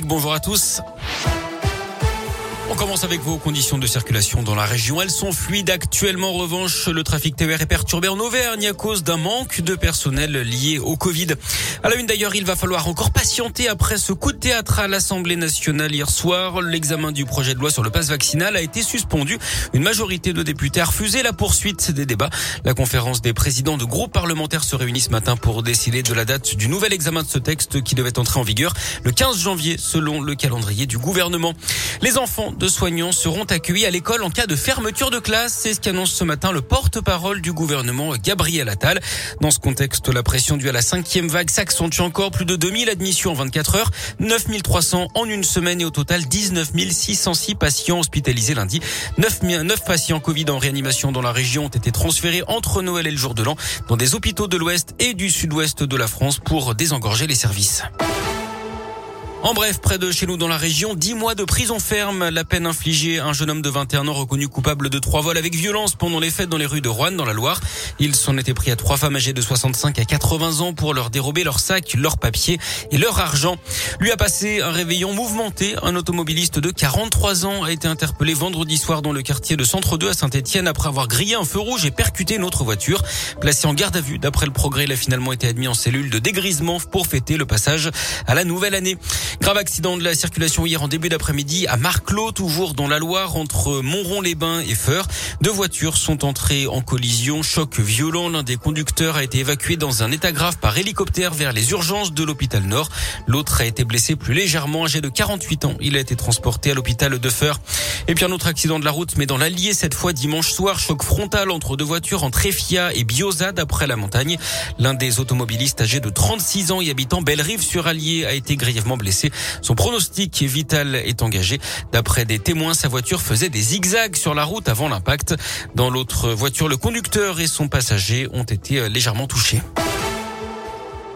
Bonjour à tous. On commence avec vos conditions de circulation dans la région. Elles sont fluides actuellement. En revanche, le trafic TER est perturbé en Auvergne à cause d'un manque de personnel lié au Covid. À la une d'ailleurs, il va falloir encore patienter après ce coup de théâtre à l'Assemblée nationale hier soir. L'examen du projet de loi sur le passe vaccinal a été suspendu. Une majorité de députés a refusé la poursuite des débats. La conférence des présidents de groupes parlementaires se réunit ce matin pour décider de la date du nouvel examen de ce texte qui devait entrer en vigueur le 15 janvier selon le calendrier du gouvernement. Les enfants soignants seront accueillis à l'école en cas de fermeture de classe. C'est ce qu'annonce ce matin le porte-parole du gouvernement, Gabriel Attal. Dans ce contexte, la pression due à la cinquième vague s'accentue encore. Plus de 2000 admissions en 24 heures, 9300 en une semaine et au total 19 606 patients hospitalisés lundi. 9, 9 patients Covid en réanimation dans la région ont été transférés entre Noël et le jour de l'an dans des hôpitaux de l'Ouest et du Sud-Ouest de la France pour désengorger les services. En bref, près de chez nous dans la région, 10 mois de prison ferme. La peine infligée à un jeune homme de 21 ans reconnu coupable de trois vols avec violence pendant les fêtes dans les rues de Rouen, dans la Loire. Il s'en était pris à trois femmes âgées de 65 à 80 ans pour leur dérober leurs sacs, leurs papiers et leur argent. Lui a passé un réveillon mouvementé. Un automobiliste de 43 ans a été interpellé vendredi soir dans le quartier de Centre 2 à Saint-Etienne après avoir grillé un feu rouge et percuté une autre voiture. Placé en garde à vue d'après le progrès, il a finalement été admis en cellule de dégrisement pour fêter le passage à la nouvelle année. Grave accident de la circulation hier en début d'après-midi à Marclot, toujours dans la Loire, entre Montrond-les-Bains et Feur. Deux voitures sont entrées en collision. Choc violent. L'un des conducteurs a été évacué dans un état grave par hélicoptère vers les urgences de l'hôpital Nord. L'autre a été blessé plus légèrement, âgé de 48 ans. Il a été transporté à l'hôpital de Feur. Et puis un autre accident de la route, mais dans l'Allier cette fois dimanche soir. Choc frontal entre deux voitures en Tréfia et Biozade après la montagne. L'un des automobilistes âgé de 36 ans et habitant Bellerive sur Allier a été grièvement blessé. Son pronostic vital est engagé. D'après des témoins, sa voiture faisait des zigzags sur la route avant l'impact. Dans l'autre voiture, le conducteur et son passager ont été légèrement touchés.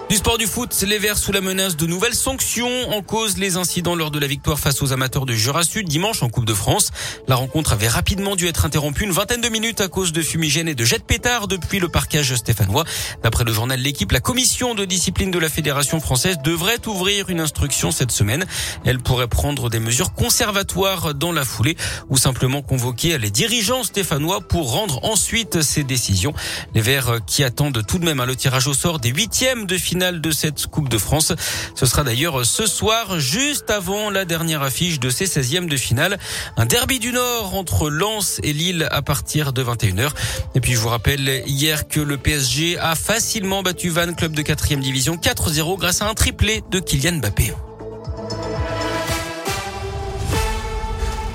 Du sport du foot, les Verts sous la menace de nouvelles sanctions en cause les incidents lors de la victoire face aux amateurs de Jura Sud dimanche en Coupe de France. La rencontre avait rapidement dû être interrompue une vingtaine de minutes à cause de fumigènes et de jets de pétards depuis le parquage stéphanois. D'après le journal L'équipe, la commission de discipline de la Fédération française devrait ouvrir une instruction cette semaine. Elle pourrait prendre des mesures conservatoires dans la foulée ou simplement convoquer les dirigeants stéphanois pour rendre ensuite ces décisions. Les Verts qui attendent tout de même le tirage au sort des huitièmes de finale de cette Coupe de France. Ce sera d'ailleurs ce soir, juste avant la dernière affiche de ces 16e de finale. Un derby du Nord entre Lens et Lille à partir de 21h. Et puis je vous rappelle hier que le PSG a facilement battu Van, club de 4e division, 4-0 grâce à un triplé de Kylian Mbappé.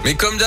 Mais comme